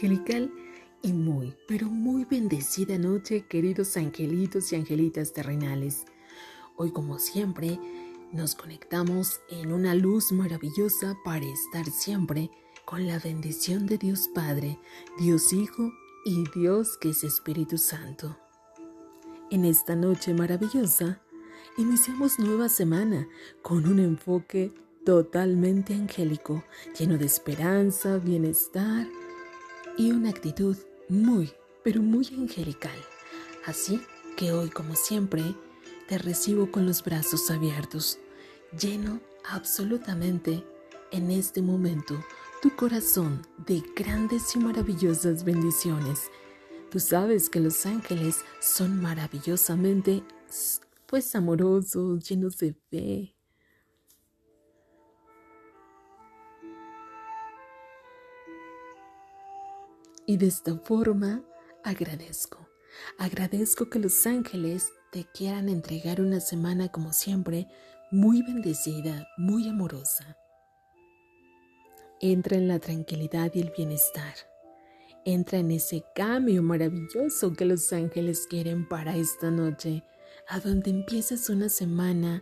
angelical y muy, pero muy bendecida noche, queridos angelitos y angelitas terrenales. Hoy, como siempre, nos conectamos en una luz maravillosa para estar siempre con la bendición de Dios Padre, Dios Hijo y Dios que es Espíritu Santo. En esta noche maravillosa, iniciamos nueva semana con un enfoque totalmente angélico, lleno de esperanza, bienestar y una actitud muy, pero muy angelical. Así que hoy, como siempre, te recibo con los brazos abiertos, lleno absolutamente en este momento tu corazón de grandes y maravillosas bendiciones. Tú sabes que los ángeles son maravillosamente, pues amorosos, llenos de fe, Y de esta forma agradezco. Agradezco que los ángeles te quieran entregar una semana como siempre, muy bendecida, muy amorosa. Entra en la tranquilidad y el bienestar. Entra en ese cambio maravilloso que los ángeles quieren para esta noche, a donde empiezas una semana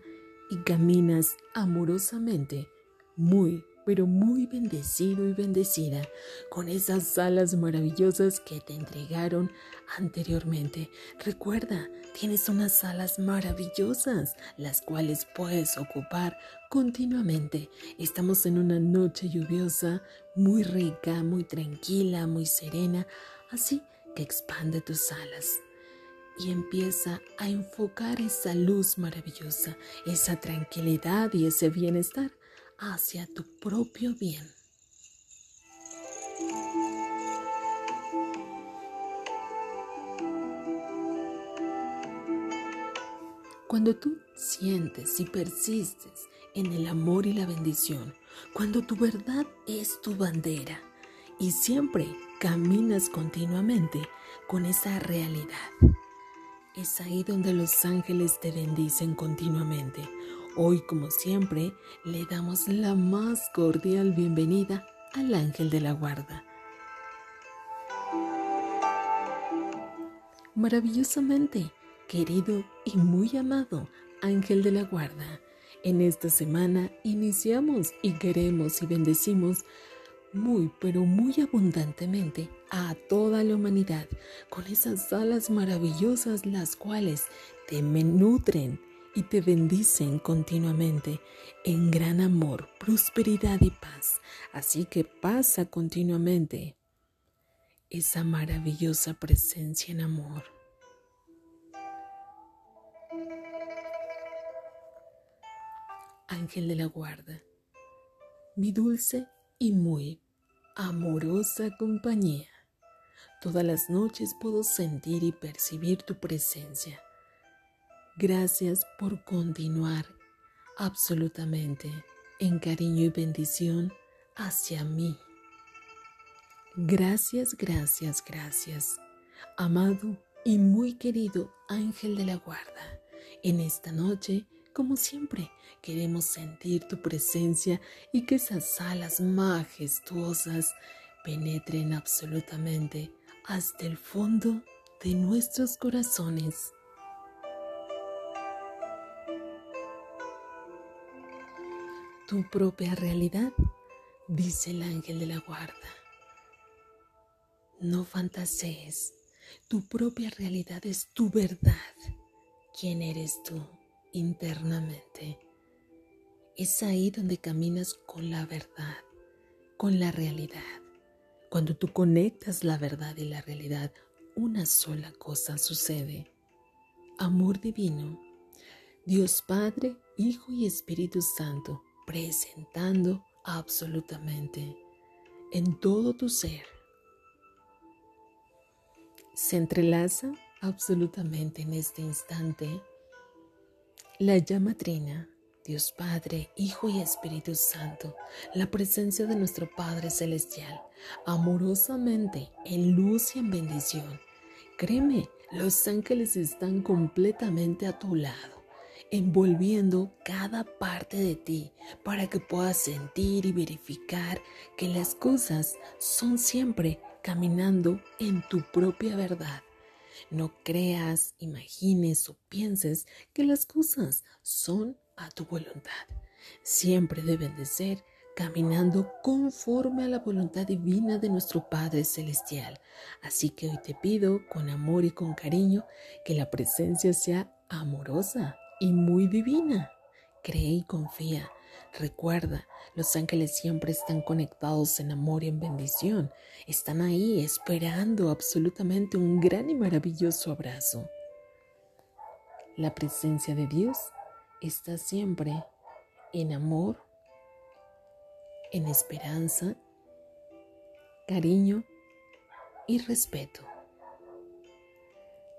y caminas amorosamente, muy, pero muy bendecido y bendecida con esas alas maravillosas que te entregaron anteriormente. Recuerda, tienes unas alas maravillosas, las cuales puedes ocupar continuamente. Estamos en una noche lluviosa, muy rica, muy tranquila, muy serena, así que expande tus alas y empieza a enfocar esa luz maravillosa, esa tranquilidad y ese bienestar hacia tu propio bien. Cuando tú sientes y persistes en el amor y la bendición, cuando tu verdad es tu bandera y siempre caminas continuamente con esa realidad, es ahí donde los ángeles te bendicen continuamente Hoy, como siempre, le damos la más cordial bienvenida al ángel de la guarda. Maravillosamente, querido y muy amado ángel de la guarda, en esta semana iniciamos y queremos y bendecimos muy, pero muy abundantemente a toda la humanidad con esas alas maravillosas las cuales te nutren y te bendicen continuamente en gran amor, prosperidad y paz. Así que pasa continuamente esa maravillosa presencia en amor. Ángel de la guarda, mi dulce y muy amorosa compañía. Todas las noches puedo sentir y percibir tu presencia Gracias por continuar absolutamente en cariño y bendición hacia mí. Gracias, gracias, gracias, amado y muy querido ángel de la guarda. En esta noche, como siempre, queremos sentir tu presencia y que esas alas majestuosas penetren absolutamente hasta el fondo de nuestros corazones tu propia realidad, dice el ángel de la guarda. No fantasees, tu propia realidad es tu verdad. ¿Quién eres tú internamente? Es ahí donde caminas con la verdad, con la realidad. Cuando tú conectas la verdad y la realidad, una sola cosa sucede. Amor divino, Dios Padre, Hijo y Espíritu Santo presentando absolutamente en todo tu ser. Se entrelaza absolutamente en este instante la llama trina, Dios Padre, Hijo y Espíritu Santo, la presencia de nuestro Padre Celestial, amorosamente en luz y en bendición. Créeme, los ángeles están completamente a tu lado envolviendo cada parte de ti para que puedas sentir y verificar que las cosas son siempre caminando en tu propia verdad. No creas, imagines o pienses que las cosas son a tu voluntad. Siempre deben de ser caminando conforme a la voluntad divina de nuestro Padre Celestial. Así que hoy te pido con amor y con cariño que la presencia sea amorosa y muy divina. Cree y confía. Recuerda, los ángeles siempre están conectados en amor y en bendición. Están ahí esperando absolutamente un gran y maravilloso abrazo. La presencia de Dios está siempre en amor en esperanza, cariño y respeto.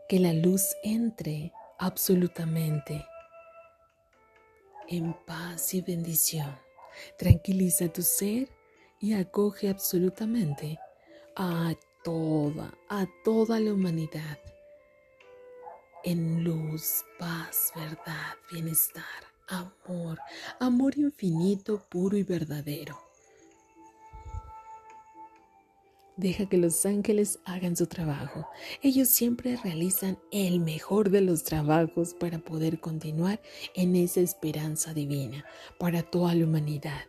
Que la luz entre absolutamente en paz y bendición. Tranquiliza tu ser y acoge absolutamente a toda, a toda la humanidad en luz, paz, verdad, bienestar amor, amor infinito, puro y verdadero. Deja que los ángeles hagan su trabajo. Ellos siempre realizan el mejor de los trabajos para poder continuar en esa esperanza divina para toda la humanidad.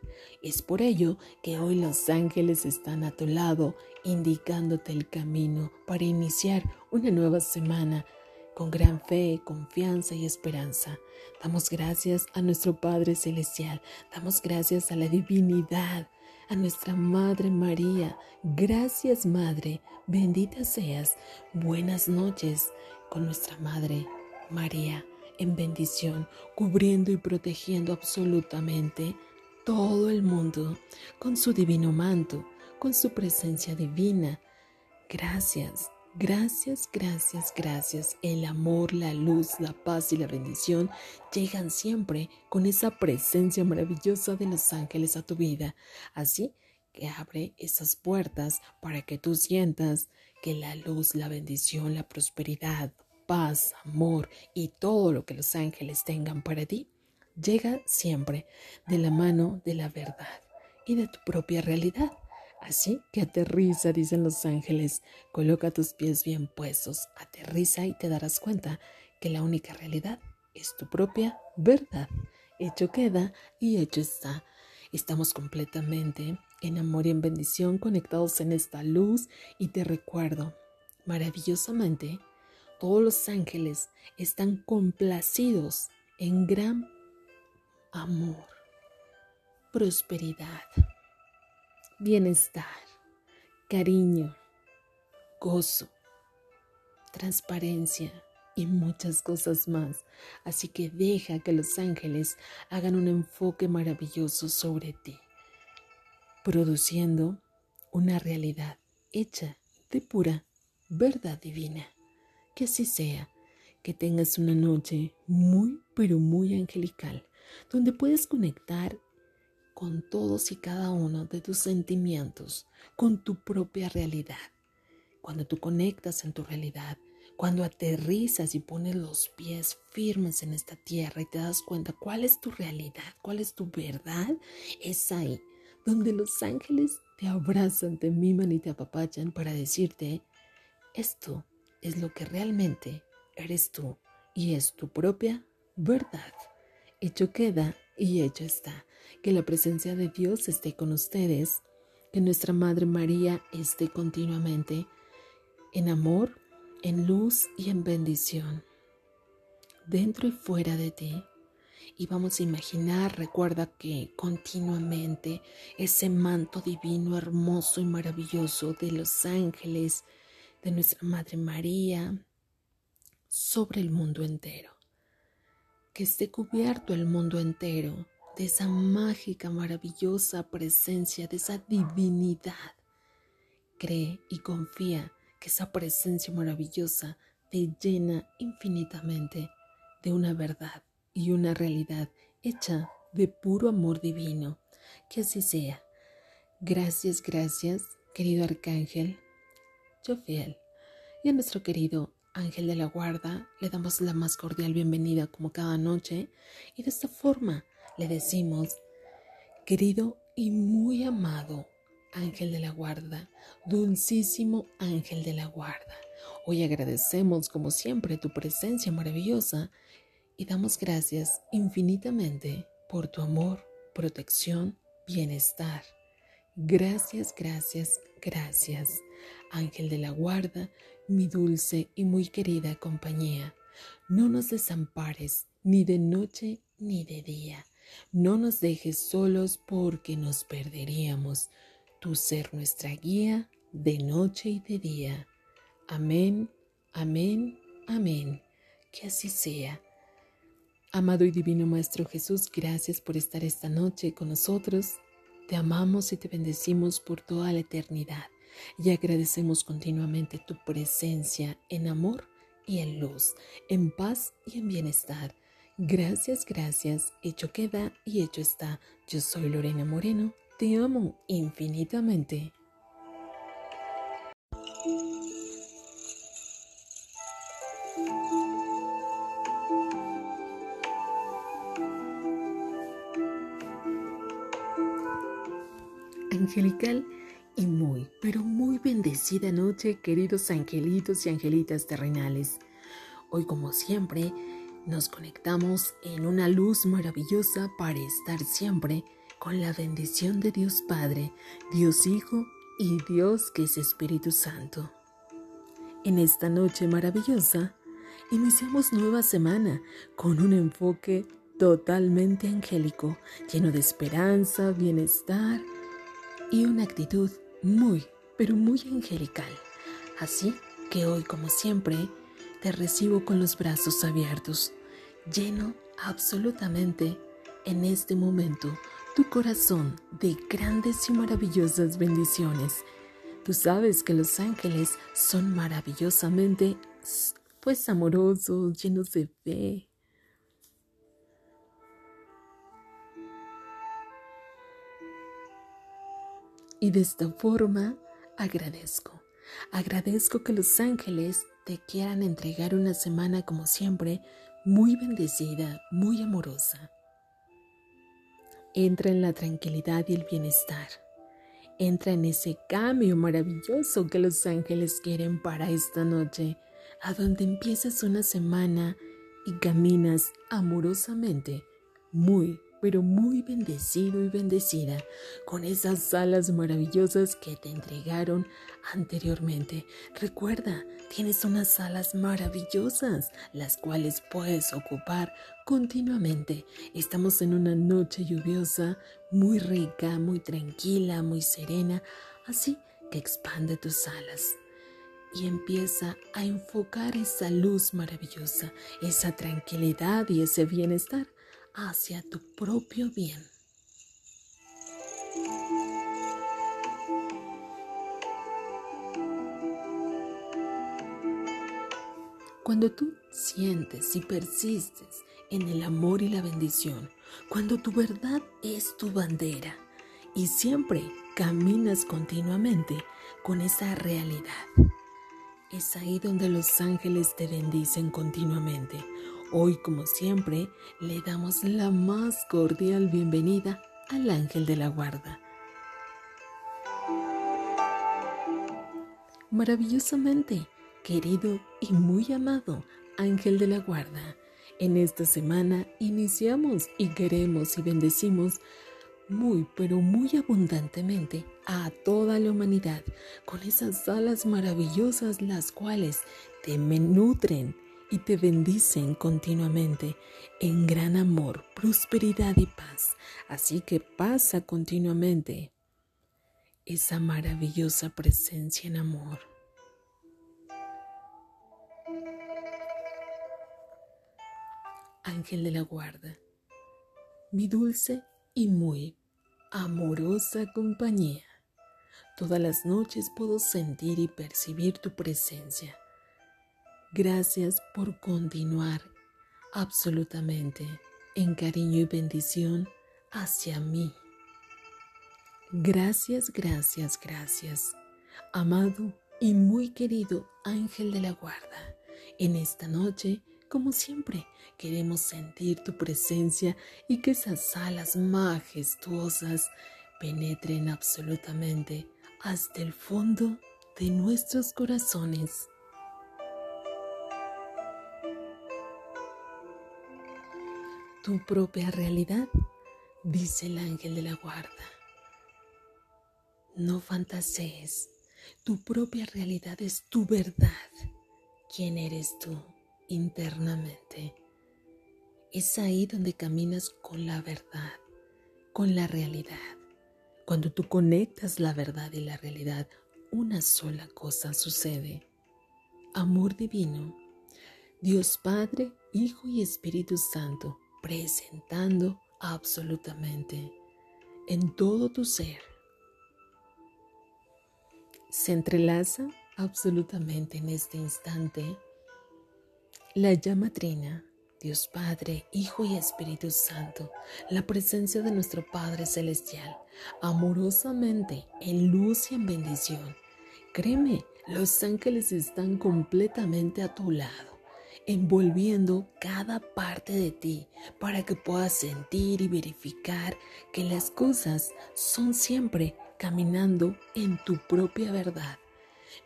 Es por ello que hoy los ángeles están a tu lado, indicándote el camino para iniciar una nueva semana con gran fe, confianza y esperanza. Damos gracias a nuestro Padre Celestial, damos gracias a la divinidad, a nuestra Madre María. Gracias Madre, bendita seas. Buenas noches con nuestra Madre María en bendición, cubriendo y protegiendo absolutamente todo el mundo con su divino manto, con su presencia divina. Gracias. Gracias, gracias, gracias. El amor, la luz, la paz y la bendición llegan siempre con esa presencia maravillosa de los ángeles a tu vida. Así que abre esas puertas para que tú sientas que la luz, la bendición, la prosperidad, paz, amor y todo lo que los ángeles tengan para ti llega siempre de la mano de la verdad y de tu propia realidad. Así que aterriza, dicen los ángeles, coloca tus pies bien puestos, aterriza y te darás cuenta que la única realidad es tu propia verdad. Hecho queda y hecho está. Estamos completamente en amor y en bendición conectados en esta luz y te recuerdo, maravillosamente, todos los ángeles están complacidos en gran amor, prosperidad bienestar, cariño, gozo, transparencia y muchas cosas más. Así que deja que los ángeles hagan un enfoque maravilloso sobre ti, produciendo una realidad hecha de pura verdad divina. Que así sea, que tengas una noche muy, pero muy angelical, donde puedes conectar con todos y cada uno de tus sentimientos, con tu propia realidad. Cuando tú conectas en tu realidad, cuando aterrizas y pones los pies firmes en esta tierra y te das cuenta cuál es tu realidad, cuál es tu verdad, es ahí donde los ángeles te abrazan, te miman y te apapachan para decirte, esto es lo que realmente eres tú y es tu propia verdad. Hecho queda y hecho está que la presencia de Dios esté con ustedes, que nuestra Madre María esté continuamente en amor, en luz y en bendición, dentro y fuera de ti. Y vamos a imaginar, recuerda que continuamente ese manto divino, hermoso y maravilloso de los ángeles, de nuestra Madre María, sobre el mundo entero. Que esté cubierto el mundo entero de esa mágica, maravillosa presencia, de esa divinidad. Cree y confía que esa presencia maravillosa te llena infinitamente de una verdad y una realidad hecha de puro amor divino. Que así sea. Gracias, gracias, querido arcángel, yo fiel, y a nuestro querido ángel de la guarda le damos la más cordial bienvenida como cada noche y de esta forma le decimos, querido y muy amado ángel de la guarda, dulcísimo ángel de la guarda. Hoy agradecemos como siempre tu presencia maravillosa y damos gracias infinitamente por tu amor, protección, bienestar. Gracias, gracias, gracias, ángel de la guarda, mi dulce y muy querida compañía. No nos desampares ni de noche ni de día. No nos dejes solos porque nos perderíamos. Tu ser nuestra guía de noche y de día. Amén, amén, amén. Que así sea. Amado y divino Maestro Jesús, gracias por estar esta noche con nosotros. Te amamos y te bendecimos por toda la eternidad y agradecemos continuamente tu presencia en amor y en luz, en paz y en bienestar. Gracias, gracias, hecho queda y hecho está. Yo soy Lorena Moreno, te amo infinitamente. Angelical y muy, pero muy bendecida noche, queridos angelitos y angelitas terrenales. Hoy, como siempre, nos conectamos en una luz maravillosa para estar siempre con la bendición de Dios Padre, Dios Hijo y Dios que es Espíritu Santo. En esta noche maravillosa, iniciamos nueva semana con un enfoque totalmente angélico, lleno de esperanza, bienestar y una actitud muy, pero muy angelical. Así que hoy, como siempre, te recibo con los brazos abiertos, lleno absolutamente en este momento tu corazón de grandes y maravillosas bendiciones. Tú sabes que los ángeles son maravillosamente, pues amorosos, llenos de fe, Y de esta forma agradezco. Agradezco que los ángeles te quieran entregar una semana como siempre, muy bendecida, muy amorosa. Entra en la tranquilidad y el bienestar. Entra en ese cambio maravilloso que los ángeles quieren para esta noche, a donde empiezas una semana y caminas amorosamente, muy, pero muy bendecido y bendecida con esas alas maravillosas que te entregaron anteriormente. Recuerda, tienes unas alas maravillosas, las cuales puedes ocupar continuamente. Estamos en una noche lluviosa, muy rica, muy tranquila, muy serena, así que expande tus alas y empieza a enfocar esa luz maravillosa, esa tranquilidad y ese bienestar hacia tu propio bien. Cuando tú sientes y persistes en el amor y la bendición, cuando tu verdad es tu bandera y siempre caminas continuamente con esa realidad, es ahí donde los ángeles te bendicen continuamente Hoy, como siempre, le damos la más cordial bienvenida al ángel de la guarda. Maravillosamente, querido y muy amado ángel de la guarda, en esta semana iniciamos y queremos y bendecimos muy pero muy abundantemente a toda la humanidad con esas alas maravillosas las cuales te nutren y te bendicen continuamente en gran amor, prosperidad y paz. Así que pasa continuamente esa maravillosa presencia en amor. Ángel de la guarda, mi dulce y muy amorosa compañía. Todas las noches puedo sentir y percibir tu presencia Gracias por continuar absolutamente en cariño y bendición hacia mí. Gracias, gracias, gracias, amado y muy querido ángel de la guarda. En esta noche, como siempre, queremos sentir tu presencia y que esas alas majestuosas penetren absolutamente hasta el fondo de nuestros corazones. Tu propia realidad, dice el ángel de la guarda. No fantasees, tu propia realidad es tu verdad. ¿Quién eres tú internamente? Es ahí donde caminas con la verdad, con la realidad. Cuando tú conectas la verdad y la realidad, una sola cosa sucede. Amor divino. Dios Padre, Hijo y Espíritu Santo, presentando absolutamente en todo tu ser. Se entrelaza absolutamente en este instante la llama trina Dios Padre, Hijo y Espíritu Santo, la presencia de nuestro Padre Celestial, amorosamente, en luz y en bendición. Créeme, los ángeles están completamente a tu lado, envolviendo cada parte de ti para que puedas sentir y verificar que las cosas son siempre caminando en tu propia verdad.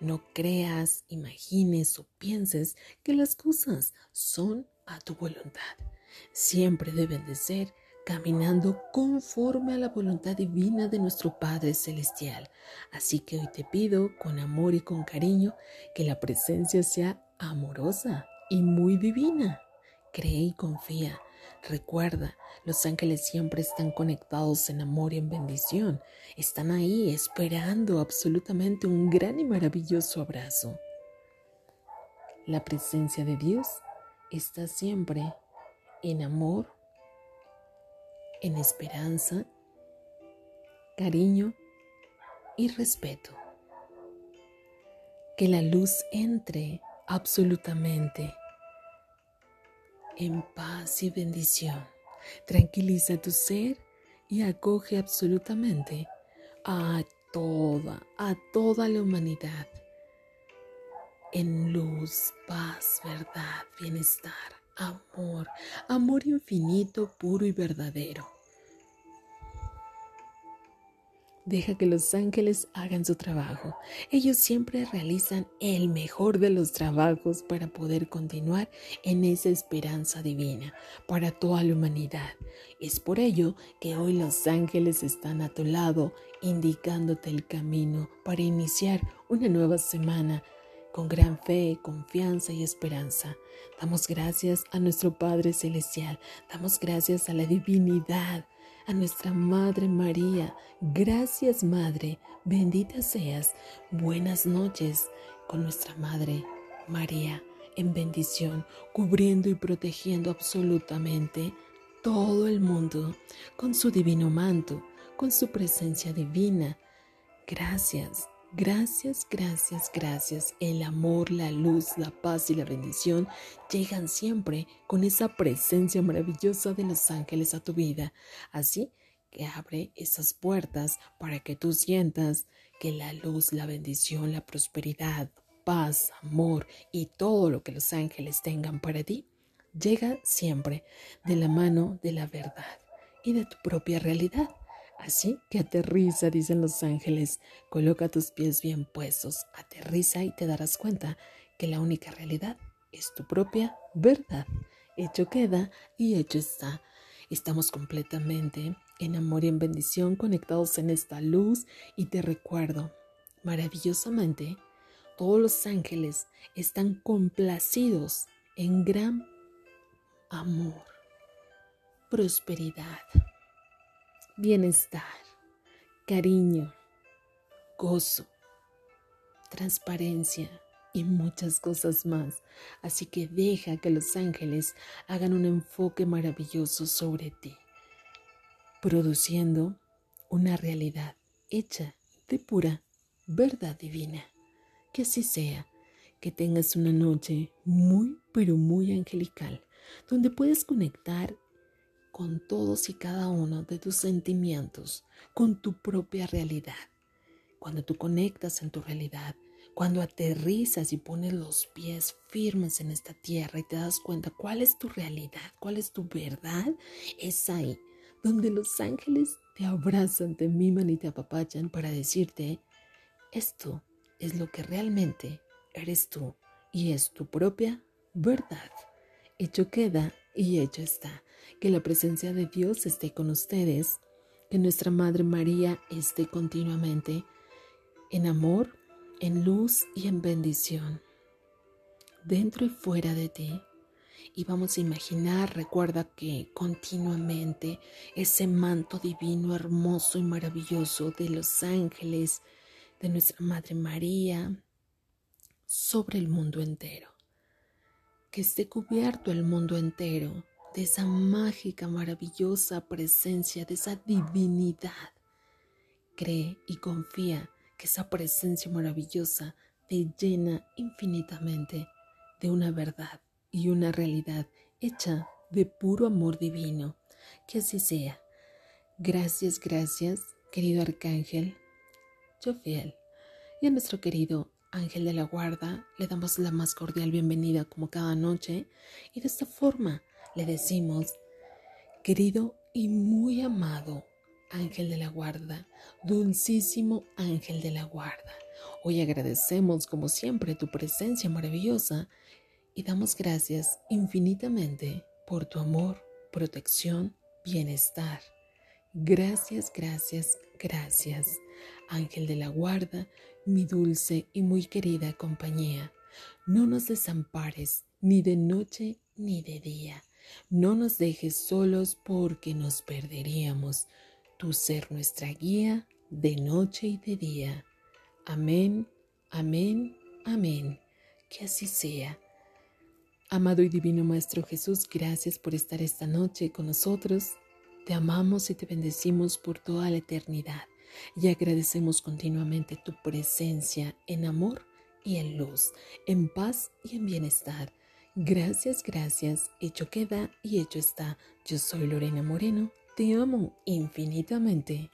No creas, imagines o pienses que las cosas son a tu voluntad. Siempre deben de ser caminando conforme a la voluntad divina de nuestro Padre Celestial. Así que hoy te pido con amor y con cariño que la presencia sea amorosa y muy divina. Cree y confía. Recuerda, los ángeles siempre están conectados en amor y en bendición. Están ahí esperando absolutamente un gran y maravilloso abrazo. La presencia de Dios está siempre en amor, en esperanza, cariño y respeto. Que la luz entre absolutamente en paz y bendición. Tranquiliza tu ser y acoge absolutamente a toda, a toda la humanidad en luz, paz, verdad, bienestar, amor, amor infinito, puro y verdadero. Deja que los ángeles hagan su trabajo. Ellos siempre realizan el mejor de los trabajos para poder continuar en esa esperanza divina para toda la humanidad. Es por ello que hoy los ángeles están a tu lado, indicándote el camino para iniciar una nueva semana con gran fe, confianza y esperanza. Damos gracias a nuestro Padre Celestial, damos gracias a la divinidad, a nuestra Madre María. Gracias Madre, bendita seas. Buenas noches con nuestra Madre María en bendición, cubriendo y protegiendo absolutamente todo el mundo con su divino manto, con su presencia divina. Gracias Gracias, gracias, gracias. El amor, la luz, la paz y la bendición llegan siempre con esa presencia maravillosa de los ángeles a tu vida. Así que abre esas puertas para que tú sientas que la luz, la bendición, la prosperidad, paz, amor y todo lo que los ángeles tengan para ti llega siempre de la mano de la verdad y de tu propia realidad. Así que aterriza, dicen los ángeles, coloca tus pies bien puestos, aterriza y te darás cuenta que la única realidad es tu propia verdad. Hecho queda y hecho está. Estamos completamente en amor y en bendición conectados en esta luz y te recuerdo, maravillosamente, todos los ángeles están complacidos en gran amor, prosperidad bienestar, cariño, gozo, transparencia y muchas cosas más. Así que deja que los ángeles hagan un enfoque maravilloso sobre ti, produciendo una realidad hecha de pura verdad divina. Que así sea, que tengas una noche muy, pero muy angelical, donde puedes conectar con todos y cada uno de tus sentimientos, con tu propia realidad. Cuando tú conectas en tu realidad, cuando aterrizas y pones los pies firmes en esta tierra y te das cuenta cuál es tu realidad, cuál es tu verdad, es ahí donde los ángeles te abrazan, te miman y te apapachan para decirte, esto es lo que realmente eres tú y es tu propia verdad. Hecho queda y hecho está. Que la presencia de Dios esté con ustedes, que nuestra Madre María esté continuamente en amor, en luz y en bendición, dentro y fuera de ti. Y vamos a imaginar, recuerda que continuamente ese manto divino, hermoso y maravilloso de los ángeles, de nuestra Madre María, sobre el mundo entero. Que esté cubierto el mundo entero de esa mágica, maravillosa presencia, de esa divinidad. Cree y confía que esa presencia maravillosa te llena infinitamente de una verdad y una realidad hecha de puro amor divino. Que así sea. Gracias, gracias, querido arcángel, yo fiel. Y a nuestro querido ángel de la guarda le damos la más cordial bienvenida como cada noche y de esta forma le decimos, querido y muy amado ángel de la guarda, dulcísimo ángel de la guarda. Hoy agradecemos como siempre tu presencia maravillosa y damos gracias infinitamente por tu amor, protección, bienestar. Gracias, gracias, gracias, ángel de la guarda, mi dulce y muy querida compañía. No nos desampares ni de noche ni de día. No nos dejes solos porque nos perderíamos. Tu ser nuestra guía de noche y de día. Amén, amén, amén. Que así sea. Amado y divino Maestro Jesús, gracias por estar esta noche con nosotros. Te amamos y te bendecimos por toda la eternidad y agradecemos continuamente tu presencia en amor y en luz, en paz y en bienestar. Gracias, gracias, hecho queda y hecho está. Yo soy Lorena Moreno, te amo infinitamente.